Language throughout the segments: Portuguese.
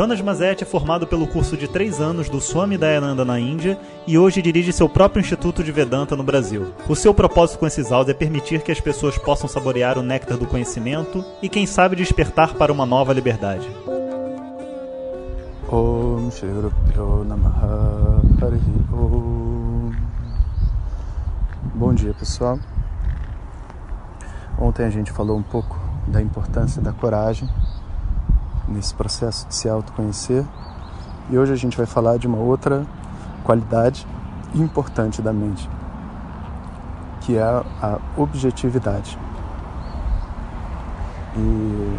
Jonas Mazet é formado pelo curso de três anos do Swami Dayananda na Índia e hoje dirige seu próprio Instituto de Vedanta no Brasil. O seu propósito com esses áudios é permitir que as pessoas possam saborear o néctar do conhecimento e, quem sabe, despertar para uma nova liberdade. Bom dia pessoal. Ontem a gente falou um pouco da importância da coragem nesse processo de se autoconhecer e hoje a gente vai falar de uma outra qualidade importante da mente, que é a objetividade. E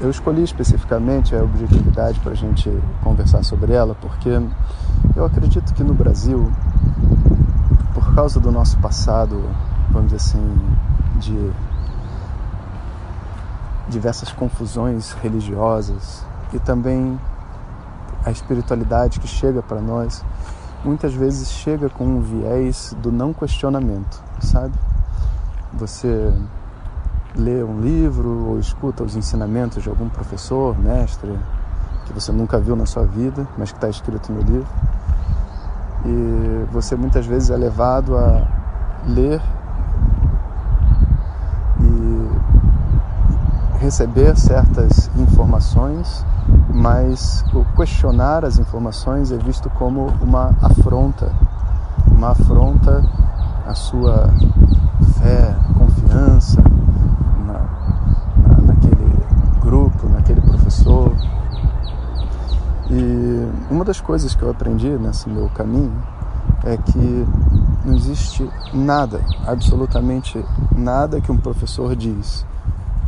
eu escolhi especificamente a objetividade para a gente conversar sobre ela, porque eu acredito que no Brasil, por causa do nosso passado, vamos dizer assim, de diversas confusões religiosas e também a espiritualidade que chega para nós, muitas vezes chega com um viés do não questionamento, sabe? Você lê um livro ou escuta os ensinamentos de algum professor, mestre, que você nunca viu na sua vida, mas que está escrito no livro. E você muitas vezes é levado a ler receber certas informações, mas o questionar as informações é visto como uma afronta, uma afronta à sua fé, confiança, naquele professor. E uma das coisas que eu aprendi nesse meu caminho é que não existe nada, absolutamente nada que um professor diz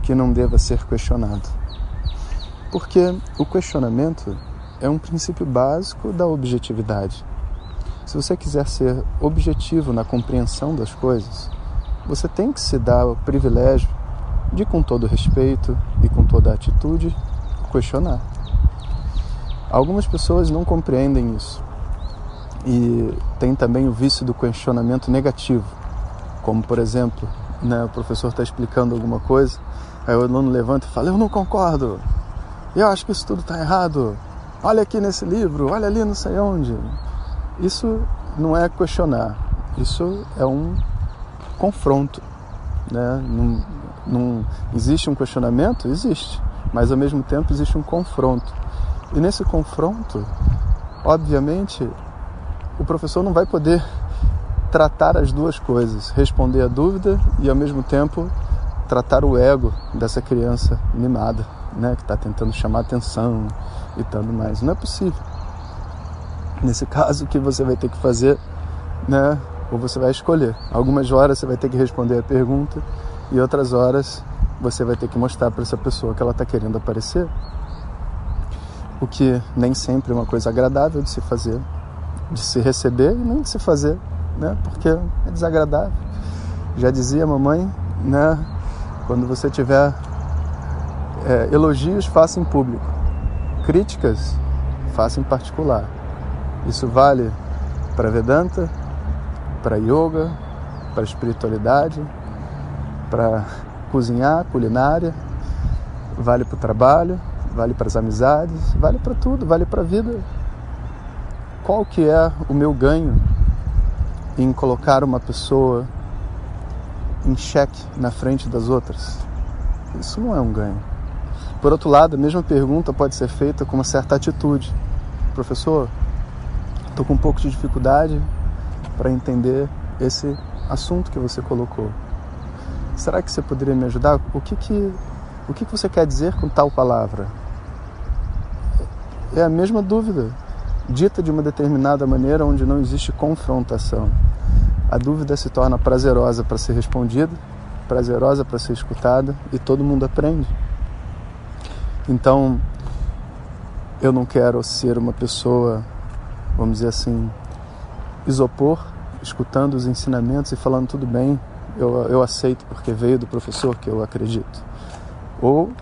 que não deva ser questionado. Porque o questionamento é um princípio básico da objetividade. Se você quiser ser objetivo na compreensão das coisas, você tem que se dar o privilégio de, com todo respeito e com toda atitude, questionar. Algumas pessoas não compreendem isso e tem também o vício do questionamento negativo, como por exemplo, né, o professor está explicando alguma coisa, aí o aluno levanta e fala: Eu não concordo, eu acho que isso tudo está errado, olha aqui nesse livro, olha ali não sei onde. Isso não é questionar, isso é um confronto. Né? Não, existe um questionamento? Existe, mas ao mesmo tempo existe um confronto. E nesse confronto, obviamente, o professor não vai poder tratar as duas coisas, responder a dúvida e ao mesmo tempo tratar o ego dessa criança mimada, né, que está tentando chamar atenção e tudo mais. Não é possível. Nesse caso, o que você vai ter que fazer, né, ou você vai escolher. Algumas horas você vai ter que responder a pergunta e outras horas você vai ter que mostrar para essa pessoa que ela está querendo aparecer. O que nem sempre é uma coisa agradável de se fazer, de se receber e nem de se fazer, né? Porque é desagradável. Já dizia a mamãe, né? Quando você tiver é, elogios, faça em público. Críticas, faça em particular. Isso vale para Vedanta, para yoga, para espiritualidade, para cozinhar, culinária, vale para o trabalho, vale para as amizades, vale para tudo, vale para a vida. Qual que é o meu ganho em colocar uma pessoa em xeque na frente das outras? Isso não é um ganho. Por outro lado, a mesma pergunta pode ser feita com uma certa atitude. Professor, estou com um pouco de dificuldade para entender esse assunto que você colocou. Será que você poderia me ajudar? O que que, o que, que você quer dizer com tal palavra? É a mesma dúvida, dita de uma determinada maneira onde não existe confrontação. A dúvida se torna prazerosa para ser respondida, prazerosa para ser escutada e todo mundo aprende. Então, eu não quero ser uma pessoa, vamos dizer assim, isopor, escutando os ensinamentos e falando tudo bem, eu, eu aceito porque veio do professor que eu acredito. Ou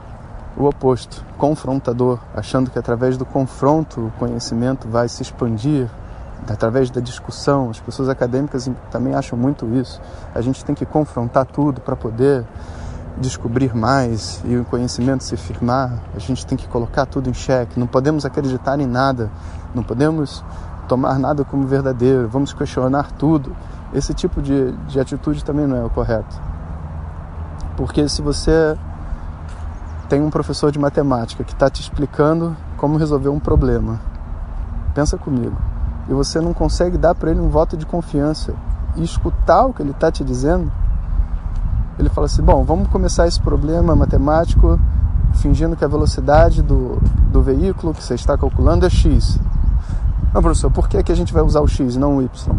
o oposto, confrontador, achando que através do confronto o conhecimento vai se expandir, através da discussão. As pessoas acadêmicas também acham muito isso. A gente tem que confrontar tudo para poder descobrir mais e o conhecimento se firmar. A gente tem que colocar tudo em xeque. Não podemos acreditar em nada. Não podemos tomar nada como verdadeiro. Vamos questionar tudo. Esse tipo de, de atitude também não é o correto. Porque se você tem um professor de matemática que está te explicando como resolver um problema, pensa comigo, e você não consegue dar para ele um voto de confiança e escutar o que ele está te dizendo, ele fala assim: bom, vamos começar esse problema matemático fingindo que a velocidade do, do veículo que você está calculando é x. Não, professor, por que, que a gente vai usar o x não o y?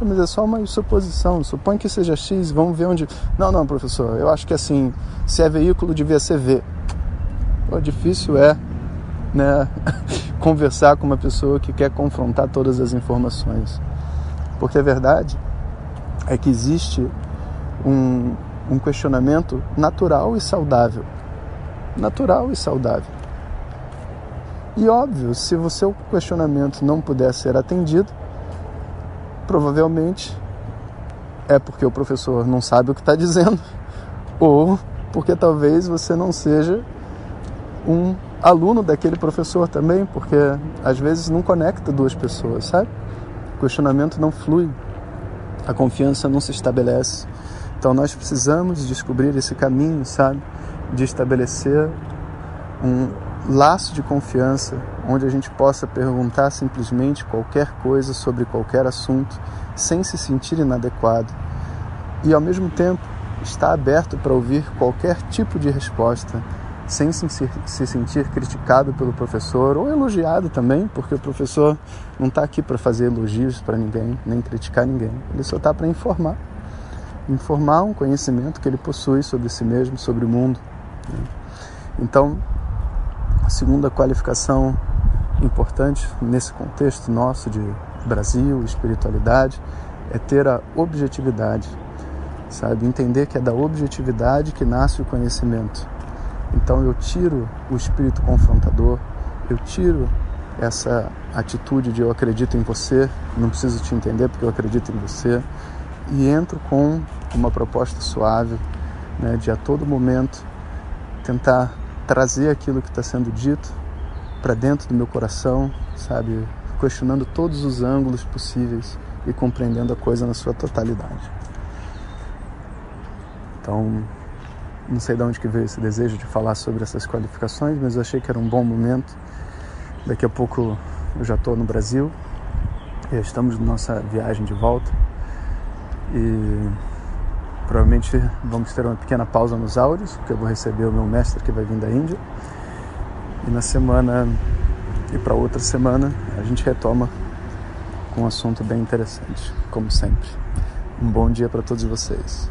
Mas é só uma suposição, supõe que seja x, vamos ver onde. Não, não, professor, eu acho que assim, se é veículo, devia ser v. O difícil é né, conversar com uma pessoa que quer confrontar todas as informações. Porque a verdade é que existe um, um questionamento natural e saudável. Natural e saudável. E óbvio, se o seu questionamento não puder ser atendido, provavelmente é porque o professor não sabe o que está dizendo, ou porque talvez você não seja um aluno daquele professor também, porque às vezes não conecta duas pessoas, sabe? O questionamento não flui, a confiança não se estabelece. Então nós precisamos descobrir esse caminho, sabe? De estabelecer um laço de confiança onde a gente possa perguntar simplesmente qualquer coisa sobre qualquer assunto sem se sentir inadequado e ao mesmo tempo estar aberto para ouvir qualquer tipo de resposta sem se, se sentir criticado pelo professor ou elogiado também, porque o professor não está aqui para fazer elogios para ninguém, nem criticar ninguém. Ele só está para informar. Informar um conhecimento que ele possui sobre si mesmo, sobre o mundo. Né? Então, a segunda qualificação importante nesse contexto nosso de Brasil, espiritualidade, é ter a objetividade, sabe? Entender que é da objetividade que nasce o conhecimento então eu tiro o espírito confrontador, eu tiro essa atitude de eu acredito em você, não preciso te entender porque eu acredito em você, e entro com uma proposta suave, né, de a todo momento tentar trazer aquilo que está sendo dito para dentro do meu coração, sabe, questionando todos os ângulos possíveis e compreendendo a coisa na sua totalidade. Então, não sei de onde que veio esse desejo de falar sobre essas qualificações, mas eu achei que era um bom momento. Daqui a pouco eu já estou no Brasil, e estamos na nossa viagem de volta e provavelmente vamos ter uma pequena pausa nos áudios, porque eu vou receber o meu mestre que vai vir da Índia. E na semana e para outra semana a gente retoma com um assunto bem interessante, como sempre. Um bom dia para todos vocês.